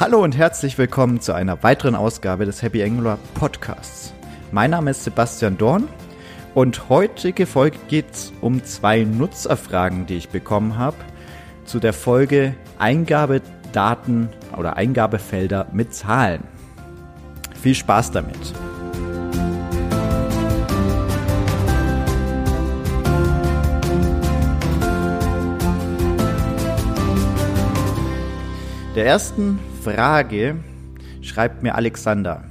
Hallo und herzlich willkommen zu einer weiteren Ausgabe des Happy Angular Podcasts. Mein Name ist Sebastian Dorn und heutige Folge geht es um zwei Nutzerfragen, die ich bekommen habe, zu der Folge Eingabedaten oder Eingabefelder mit Zahlen. Viel Spaß damit! Der ersten Frage schreibt mir Alexander.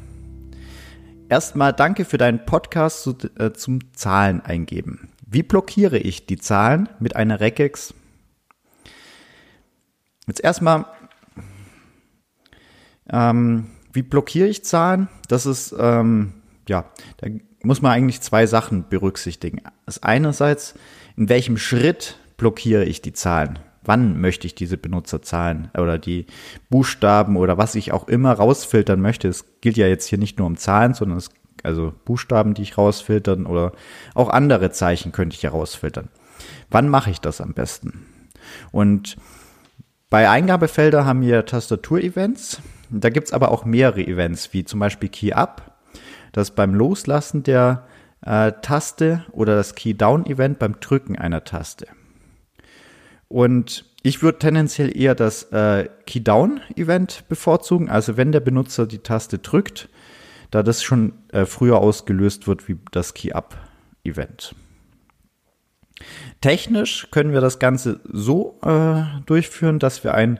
Erstmal danke für deinen Podcast zu, äh, zum Zahlen eingeben. Wie blockiere ich die Zahlen mit einer Regex? Jetzt erstmal, ähm, wie blockiere ich Zahlen? Das ist, ähm, ja, da muss man eigentlich zwei Sachen berücksichtigen. Das einerseits, in welchem Schritt blockiere ich die Zahlen? Wann möchte ich diese Benutzerzahlen oder die Buchstaben oder was ich auch immer rausfiltern möchte. Es gilt ja jetzt hier nicht nur um Zahlen, sondern es, also Buchstaben, die ich rausfiltern oder auch andere Zeichen könnte ich ja rausfiltern. Wann mache ich das am besten? Und bei Eingabefelder haben wir Tastatur-Events. Da gibt's aber auch mehrere Events, wie zum Beispiel Key Up, das beim Loslassen der äh, Taste oder das Key Down Event beim Drücken einer Taste. Und ich würde tendenziell eher das äh, Key-Down-Event bevorzugen, also wenn der Benutzer die Taste drückt, da das schon äh, früher ausgelöst wird wie das Key-Up-Event. Technisch können wir das Ganze so äh, durchführen, dass wir ein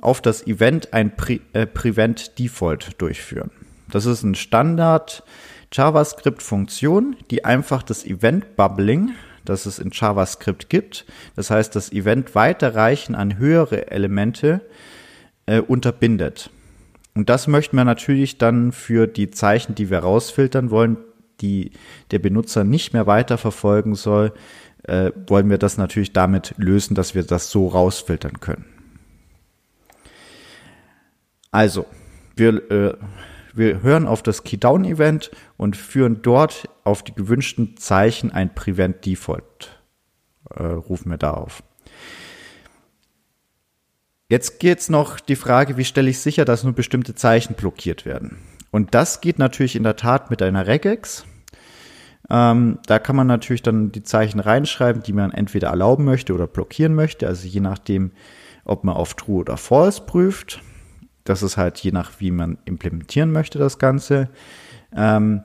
auf das Event ein Pre äh, Prevent Default durchführen. Das ist ein Standard JavaScript Funktion, die einfach das Event Bubbling das es in JavaScript gibt. Das heißt, das Event Weiterreichen an höhere Elemente äh, unterbindet. Und das möchten wir natürlich dann für die Zeichen, die wir rausfiltern wollen, die der Benutzer nicht mehr weiterverfolgen soll, äh, wollen wir das natürlich damit lösen, dass wir das so rausfiltern können. Also, wir äh, wir hören auf das Keydown-Event und führen dort auf die gewünschten Zeichen ein Prevent Default. Äh, rufen wir da auf. Jetzt geht's noch die Frage, wie stelle ich sicher, dass nur bestimmte Zeichen blockiert werden. Und das geht natürlich in der Tat mit einer Regex. Ähm, da kann man natürlich dann die Zeichen reinschreiben, die man entweder erlauben möchte oder blockieren möchte. Also je nachdem, ob man auf True oder False prüft. Das ist halt je nach, wie man implementieren möchte, das Ganze. Ähm,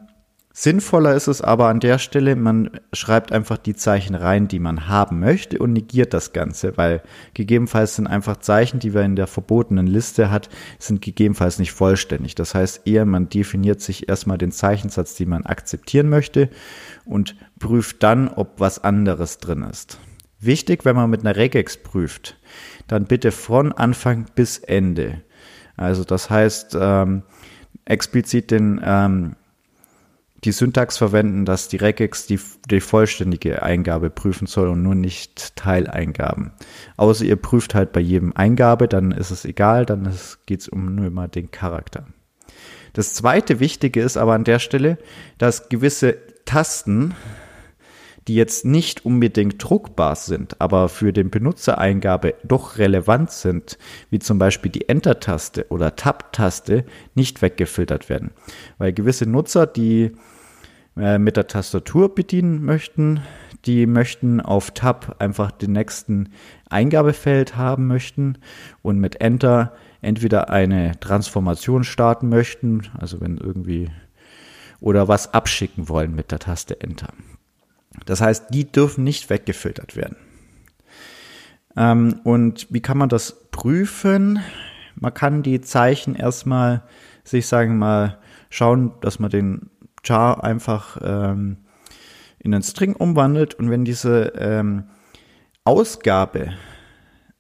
sinnvoller ist es aber an der Stelle, man schreibt einfach die Zeichen rein, die man haben möchte und negiert das Ganze, weil gegebenenfalls sind einfach Zeichen, die man in der verbotenen Liste hat, sind gegebenenfalls nicht vollständig. Das heißt eher, man definiert sich erstmal den Zeichensatz, den man akzeptieren möchte und prüft dann, ob was anderes drin ist. Wichtig, wenn man mit einer Regex prüft, dann bitte von Anfang bis Ende. Also das heißt, ähm, explizit den, ähm, die Syntax verwenden, dass die Regex die, die vollständige Eingabe prüfen soll und nur nicht Teileingaben. Außer ihr prüft halt bei jedem Eingabe, dann ist es egal, dann geht es um nur immer den Charakter. Das zweite Wichtige ist aber an der Stelle, dass gewisse Tasten die jetzt nicht unbedingt druckbar sind, aber für den Benutzereingabe doch relevant sind, wie zum Beispiel die Enter-Taste oder Tab-Taste, nicht weggefiltert werden. Weil gewisse Nutzer, die äh, mit der Tastatur bedienen möchten, die möchten auf Tab einfach den nächsten Eingabefeld haben möchten und mit Enter entweder eine Transformation starten möchten, also wenn irgendwie oder was abschicken wollen mit der Taste Enter. Das heißt, die dürfen nicht weggefiltert werden. Ähm, und wie kann man das prüfen? Man kann die Zeichen erstmal sich sagen mal schauen, dass man den char einfach ähm, in einen String umwandelt und wenn diese ähm, Ausgabe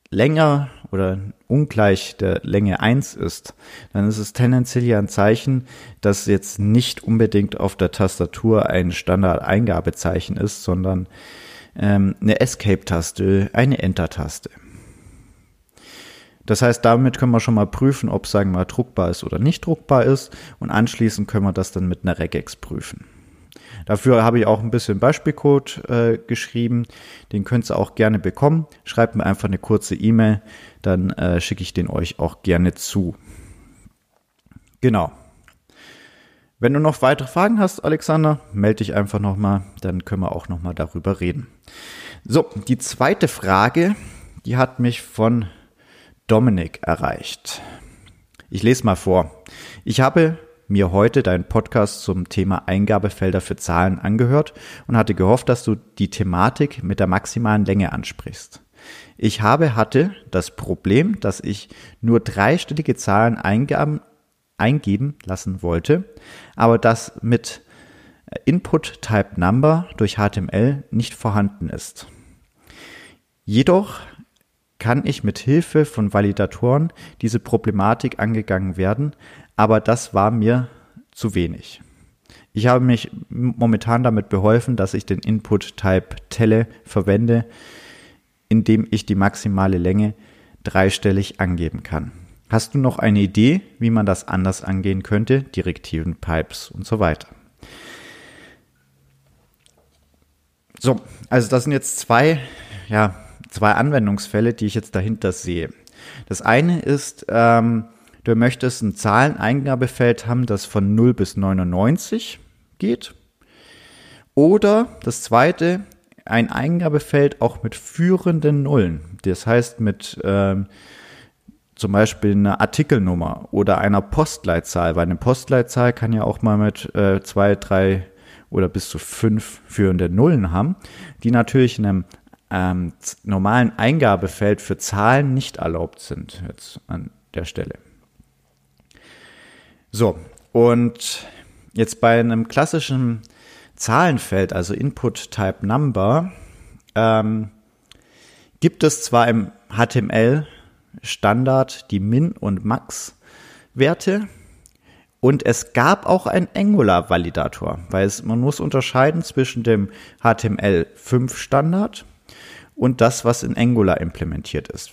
länger oder ungleich der Länge 1 ist, dann ist es tendenziell ja ein Zeichen, dass jetzt nicht unbedingt auf der Tastatur ein Standard-Eingabezeichen ist, sondern ähm, eine Escape-Taste, eine Enter-Taste. Das heißt, damit können wir schon mal prüfen, ob, sagen wir mal, druckbar ist oder nicht druckbar ist und anschließend können wir das dann mit einer Regex prüfen. Dafür habe ich auch ein bisschen Beispielcode äh, geschrieben. Den könnt ihr auch gerne bekommen. Schreibt mir einfach eine kurze E-Mail, dann äh, schicke ich den euch auch gerne zu. Genau. Wenn du noch weitere Fragen hast, Alexander, melde dich einfach nochmal, dann können wir auch nochmal darüber reden. So, die zweite Frage, die hat mich von Dominik erreicht. Ich lese mal vor. Ich habe mir heute deinen Podcast zum Thema Eingabefelder für Zahlen angehört und hatte gehofft, dass du die Thematik mit der maximalen Länge ansprichst. Ich habe hatte das Problem, dass ich nur dreistellige Zahlen eingaben, eingeben lassen wollte, aber das mit Input Type Number durch HTML nicht vorhanden ist. Jedoch kann ich mit Hilfe von Validatoren diese Problematik angegangen werden, aber das war mir zu wenig. Ich habe mich momentan damit beholfen, dass ich den Input Type Telle verwende, indem ich die maximale Länge dreistellig angeben kann. Hast du noch eine Idee, wie man das anders angehen könnte? Direktiven, Pipes und so weiter. So, also das sind jetzt zwei, ja, zwei Anwendungsfälle, die ich jetzt dahinter sehe. Das eine ist, ähm, du möchtest ein Zahleneingabefeld haben, das von 0 bis 99 geht. Oder das zweite, ein Eingabefeld auch mit führenden Nullen. Das heißt mit ähm, zum Beispiel einer Artikelnummer oder einer Postleitzahl, weil eine Postleitzahl kann ja auch mal mit äh, zwei, drei oder bis zu fünf führende Nullen haben, die natürlich in einem ähm, normalen Eingabefeld für Zahlen nicht erlaubt sind, jetzt an der Stelle. So, und jetzt bei einem klassischen Zahlenfeld, also Input Type Number, ähm, gibt es zwar im HTML Standard die Min- und Max-Werte, und es gab auch einen Angular-Validator, weil es, man muss unterscheiden zwischen dem HTML5-Standard und das, was in Angular implementiert ist.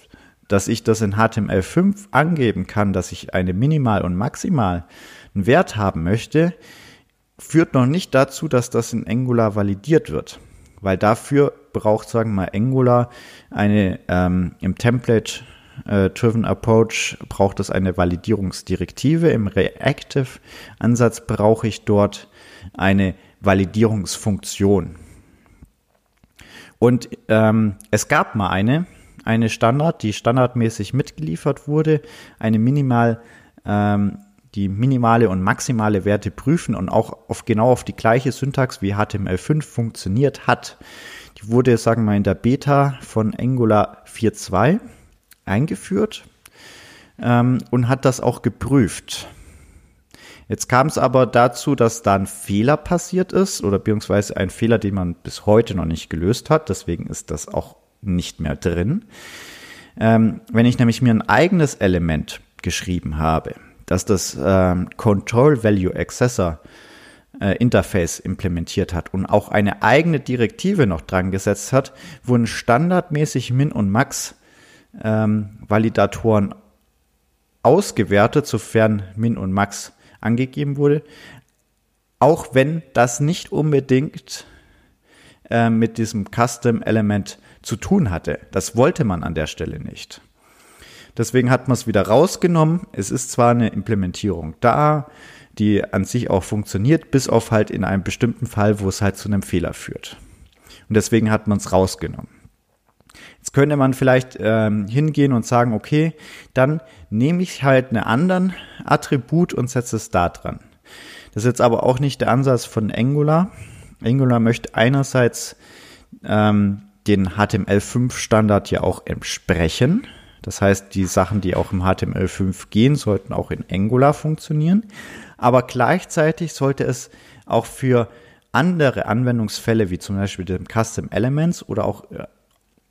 Dass ich das in HTML5 angeben kann, dass ich eine Minimal- und Maximal einen Wert haben möchte, führt noch nicht dazu, dass das in Angular validiert wird. Weil dafür braucht, sagen wir mal, Angular eine ähm, im Template äh, Driven Approach braucht es eine Validierungsdirektive. Im Reactive Ansatz brauche ich dort eine Validierungsfunktion. Und ähm, es gab mal eine, eine Standard, die standardmäßig mitgeliefert wurde, eine minimal, ähm, die minimale und maximale Werte prüfen und auch auf genau auf die gleiche Syntax wie HTML5 funktioniert hat. Die wurde, sagen wir mal, in der Beta von Angular 4.2 eingeführt ähm, und hat das auch geprüft. Jetzt kam es aber dazu, dass da ein Fehler passiert ist oder beziehungsweise ein Fehler, den man bis heute noch nicht gelöst hat. Deswegen ist das auch nicht mehr drin. Ähm, wenn ich nämlich mir ein eigenes Element geschrieben habe, dass das ähm, Control Value Accessor äh, Interface implementiert hat und auch eine eigene Direktive noch dran gesetzt hat, wurden standardmäßig Min und Max ähm, Validatoren ausgewertet, sofern Min und Max angegeben wurde, auch wenn das nicht unbedingt äh, mit diesem Custom Element zu tun hatte. Das wollte man an der Stelle nicht. Deswegen hat man es wieder rausgenommen. Es ist zwar eine Implementierung da, die an sich auch funktioniert, bis auf halt in einem bestimmten Fall, wo es halt zu einem Fehler führt. Und deswegen hat man es rausgenommen. Jetzt könnte man vielleicht ähm, hingehen und sagen, okay, dann nehme ich halt einen anderen Attribut und setze es da dran. Das ist jetzt aber auch nicht der Ansatz von Angular. Angular möchte einerseits ähm, den HTML5-Standard ja auch entsprechen. Das heißt, die Sachen, die auch im HTML5 gehen, sollten auch in Angular funktionieren. Aber gleichzeitig sollte es auch für andere Anwendungsfälle, wie zum Beispiel dem Custom Elements oder auch äh,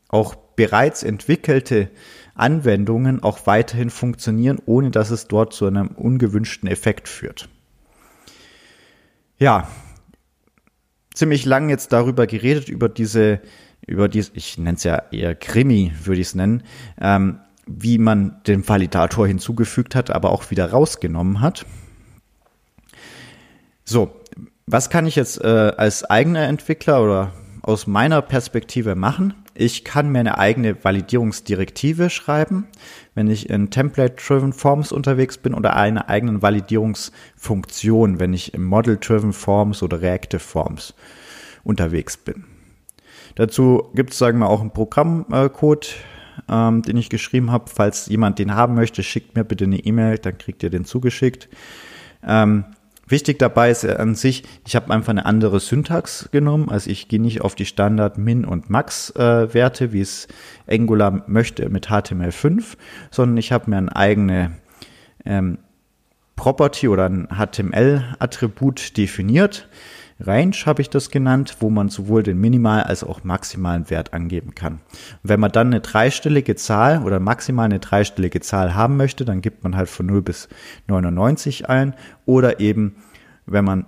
auch bereits entwickelte Anwendungen auch weiterhin funktionieren, ohne dass es dort zu einem ungewünschten Effekt führt. Ja, ziemlich lang jetzt darüber geredet, über diese, über dies, ich nenne es ja eher Krimi, würde ich es nennen, ähm, wie man den Validator hinzugefügt hat, aber auch wieder rausgenommen hat. So, was kann ich jetzt äh, als eigener Entwickler oder aus meiner Perspektive machen? ich kann mir eine eigene Validierungsdirektive schreiben, wenn ich in Template-Driven Forms unterwegs bin oder eine eigene Validierungsfunktion, wenn ich im Model-Driven Forms oder Reactive Forms unterwegs bin. Dazu gibt es, sagen wir, auch einen Programmcode, ähm, den ich geschrieben habe. Falls jemand den haben möchte, schickt mir bitte eine E-Mail, dann kriegt ihr den zugeschickt. Ähm, Wichtig dabei ist an sich, ich habe einfach eine andere Syntax genommen. Also ich gehe nicht auf die Standard Min und Max äh, wie es Angular möchte mit HTML5, sondern ich habe mir ein eigene ähm, Property oder ein HTML-Attribut definiert. Range habe ich das genannt, wo man sowohl den minimal als auch maximalen Wert angeben kann. Und wenn man dann eine dreistellige Zahl oder maximal eine dreistellige Zahl haben möchte, dann gibt man halt von 0 bis 99 ein oder eben, wenn man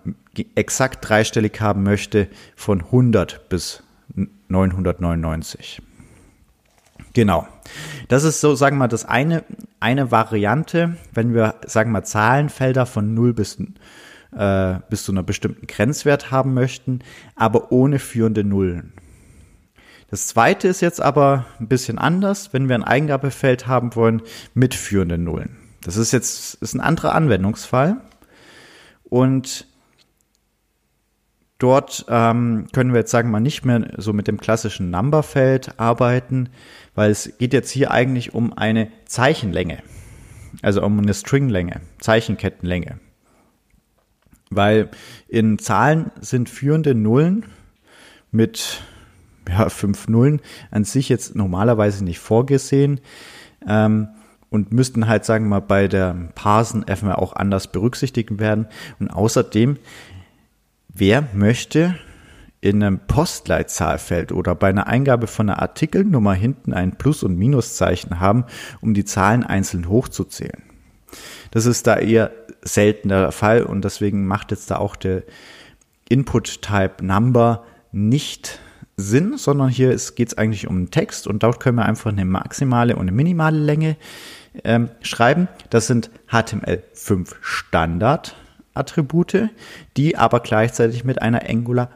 exakt dreistellig haben möchte, von 100 bis 999. Genau. Das ist so, sagen wir mal, das eine, eine Variante, wenn wir, sagen wir mal, Zahlenfelder von 0 bis äh, bis zu einer bestimmten Grenzwert haben möchten, aber ohne führende Nullen. Das zweite ist jetzt aber ein bisschen anders, wenn wir ein Eingabefeld haben wollen mit führenden Nullen. Das ist jetzt ist ein anderer Anwendungsfall und dort ähm, können wir jetzt sagen wir mal nicht mehr so mit dem klassischen Numberfeld arbeiten, weil es geht jetzt hier eigentlich um eine Zeichenlänge, also um eine Stringlänge, Zeichenkettenlänge. Weil in Zahlen sind führende Nullen mit ja, fünf Nullen an sich jetzt normalerweise nicht vorgesehen ähm, und müssten halt, sagen wir mal, bei der Parsen einfach auch anders berücksichtigt werden. Und außerdem, wer möchte in einem Postleitzahlfeld oder bei einer Eingabe von einer Artikelnummer hinten ein Plus- und Minuszeichen haben, um die Zahlen einzeln hochzuzählen? Das ist da eher selten der Fall und deswegen macht jetzt da auch der Input-Type Number nicht Sinn, sondern hier geht es eigentlich um einen Text und dort können wir einfach eine maximale und eine minimale Länge ähm, schreiben. Das sind HTML5 Standard Attribute, die aber gleichzeitig mit einer Angular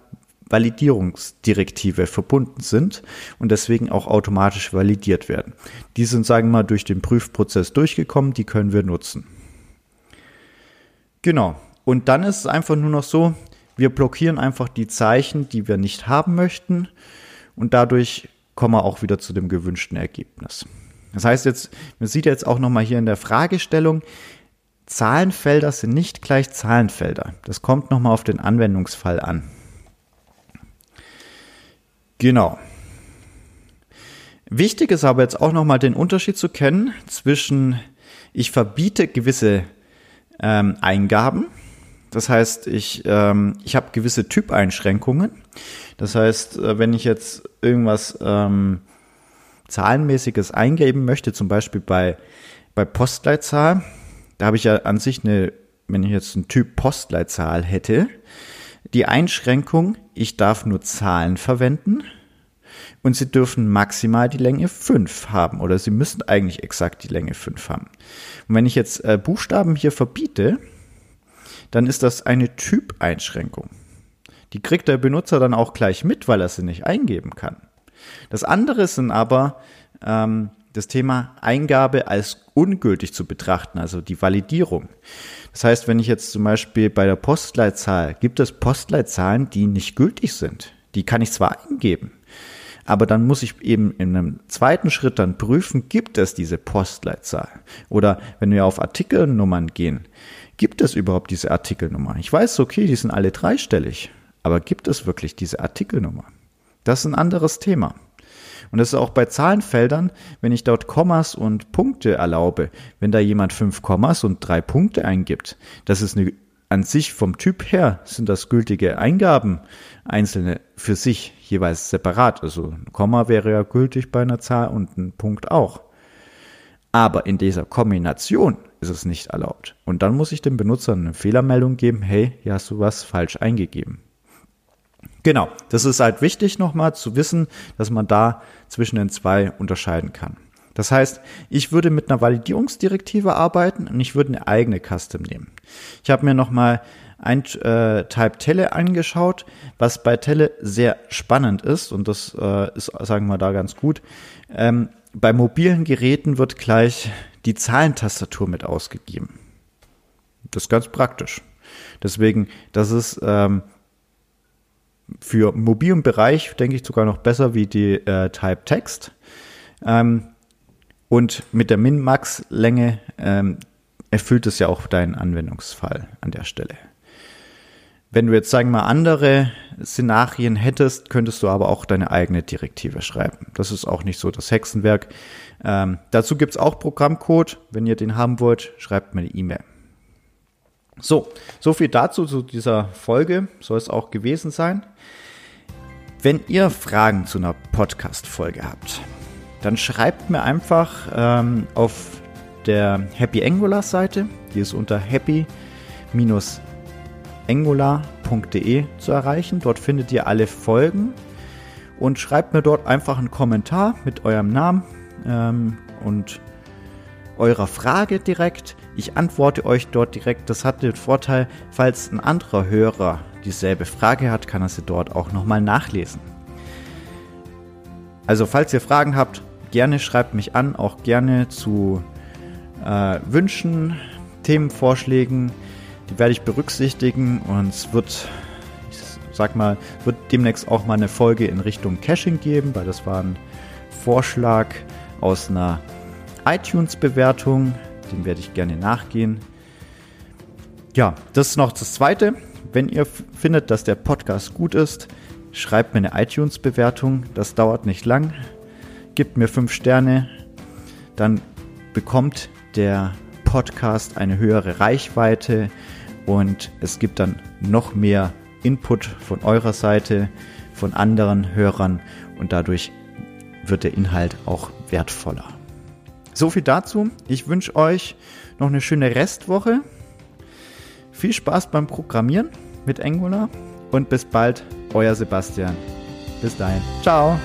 Validierungsdirektive verbunden sind und deswegen auch automatisch validiert werden. Die sind, sagen wir mal, durch den Prüfprozess durchgekommen, die können wir nutzen. Genau. Und dann ist es einfach nur noch so, wir blockieren einfach die Zeichen, die wir nicht haben möchten und dadurch kommen wir auch wieder zu dem gewünschten Ergebnis. Das heißt jetzt, man sieht jetzt auch nochmal hier in der Fragestellung, Zahlenfelder sind nicht gleich Zahlenfelder. Das kommt nochmal auf den Anwendungsfall an. Genau. Wichtig ist aber jetzt auch nochmal den Unterschied zu kennen zwischen ich verbiete gewisse ähm, Eingaben. Das heißt, ich, ähm, ich habe gewisse Typeinschränkungen. Das heißt, äh, wenn ich jetzt irgendwas ähm, Zahlenmäßiges eingeben möchte, zum Beispiel bei, bei Postleitzahl, da habe ich ja an sich eine, wenn ich jetzt einen Typ Postleitzahl hätte, die Einschränkung, ich darf nur Zahlen verwenden und sie dürfen maximal die Länge 5 haben oder sie müssen eigentlich exakt die Länge 5 haben. Und wenn ich jetzt äh, Buchstaben hier verbiete, dann ist das eine Typeinschränkung. Die kriegt der Benutzer dann auch gleich mit, weil er sie nicht eingeben kann. Das andere sind aber ähm, das Thema Eingabe als ungültig zu betrachten, also die Validierung. Das heißt, wenn ich jetzt zum Beispiel bei der Postleitzahl, gibt es Postleitzahlen, die nicht gültig sind. Die kann ich zwar eingeben, aber dann muss ich eben in einem zweiten Schritt dann prüfen, gibt es diese Postleitzahl? Oder wenn wir auf Artikelnummern gehen, gibt es überhaupt diese Artikelnummer? Ich weiß, okay, die sind alle dreistellig, aber gibt es wirklich diese Artikelnummer? Das ist ein anderes Thema. Und das ist auch bei Zahlenfeldern, wenn ich dort Kommas und Punkte erlaube, wenn da jemand fünf Kommas und drei Punkte eingibt, das ist eine an sich vom Typ her sind das gültige Eingaben, einzelne für sich jeweils separat. Also ein Komma wäre ja gültig bei einer Zahl und ein Punkt auch. Aber in dieser Kombination ist es nicht erlaubt. Und dann muss ich dem Benutzer eine Fehlermeldung geben, hey, hier hast du was falsch eingegeben. Genau, das ist halt wichtig nochmal zu wissen, dass man da zwischen den zwei unterscheiden kann. Das heißt, ich würde mit einer Validierungsdirektive arbeiten und ich würde eine eigene Custom nehmen. Ich habe mir nochmal ein äh, Type Tele angeschaut, was bei Tele sehr spannend ist und das äh, ist, sagen wir da ganz gut. Ähm, bei mobilen Geräten wird gleich die Zahlentastatur mit ausgegeben. Das ist ganz praktisch. Deswegen, das ist ähm, für mobilen Bereich, denke ich, sogar noch besser wie die äh, Type Text. Ähm, und mit der Min-Max-Länge ähm, erfüllt es ja auch deinen Anwendungsfall an der Stelle. Wenn du jetzt, sagen wir mal, andere Szenarien hättest, könntest du aber auch deine eigene Direktive schreiben. Das ist auch nicht so das Hexenwerk. Ähm, dazu gibt's auch Programmcode. Wenn ihr den haben wollt, schreibt mir eine E-Mail. So, so viel dazu zu dieser Folge. Soll es auch gewesen sein. Wenn ihr Fragen zu einer Podcast-Folge habt, dann schreibt mir einfach ähm, auf der Happy Angular Seite, die ist unter happy- angular.de zu erreichen. Dort findet ihr alle Folgen und schreibt mir dort einfach einen Kommentar mit eurem Namen ähm, und eurer Frage direkt. Ich antworte euch dort direkt. Das hat den Vorteil, falls ein anderer Hörer dieselbe Frage hat, kann er sie dort auch nochmal nachlesen. Also falls ihr Fragen habt, gerne schreibt mich an, auch gerne zu äh, Wünschen, Themenvorschlägen. Die werde ich berücksichtigen und es wird, ich sag mal, wird demnächst auch mal eine Folge in Richtung Caching geben, weil das war ein Vorschlag aus einer iTunes-Bewertung. Dem werde ich gerne nachgehen. Ja, das ist noch das Zweite. Wenn ihr findet, dass der Podcast gut ist, schreibt mir eine iTunes-Bewertung. Das dauert nicht lang. Gebt mir fünf Sterne. Dann bekommt der Podcast eine höhere Reichweite und es gibt dann noch mehr Input von eurer Seite, von anderen Hörern und dadurch wird der Inhalt auch wertvoller. So viel dazu. Ich wünsche euch noch eine schöne Restwoche. Viel Spaß beim Programmieren mit Angular und bis bald, euer Sebastian. Bis dahin. Ciao.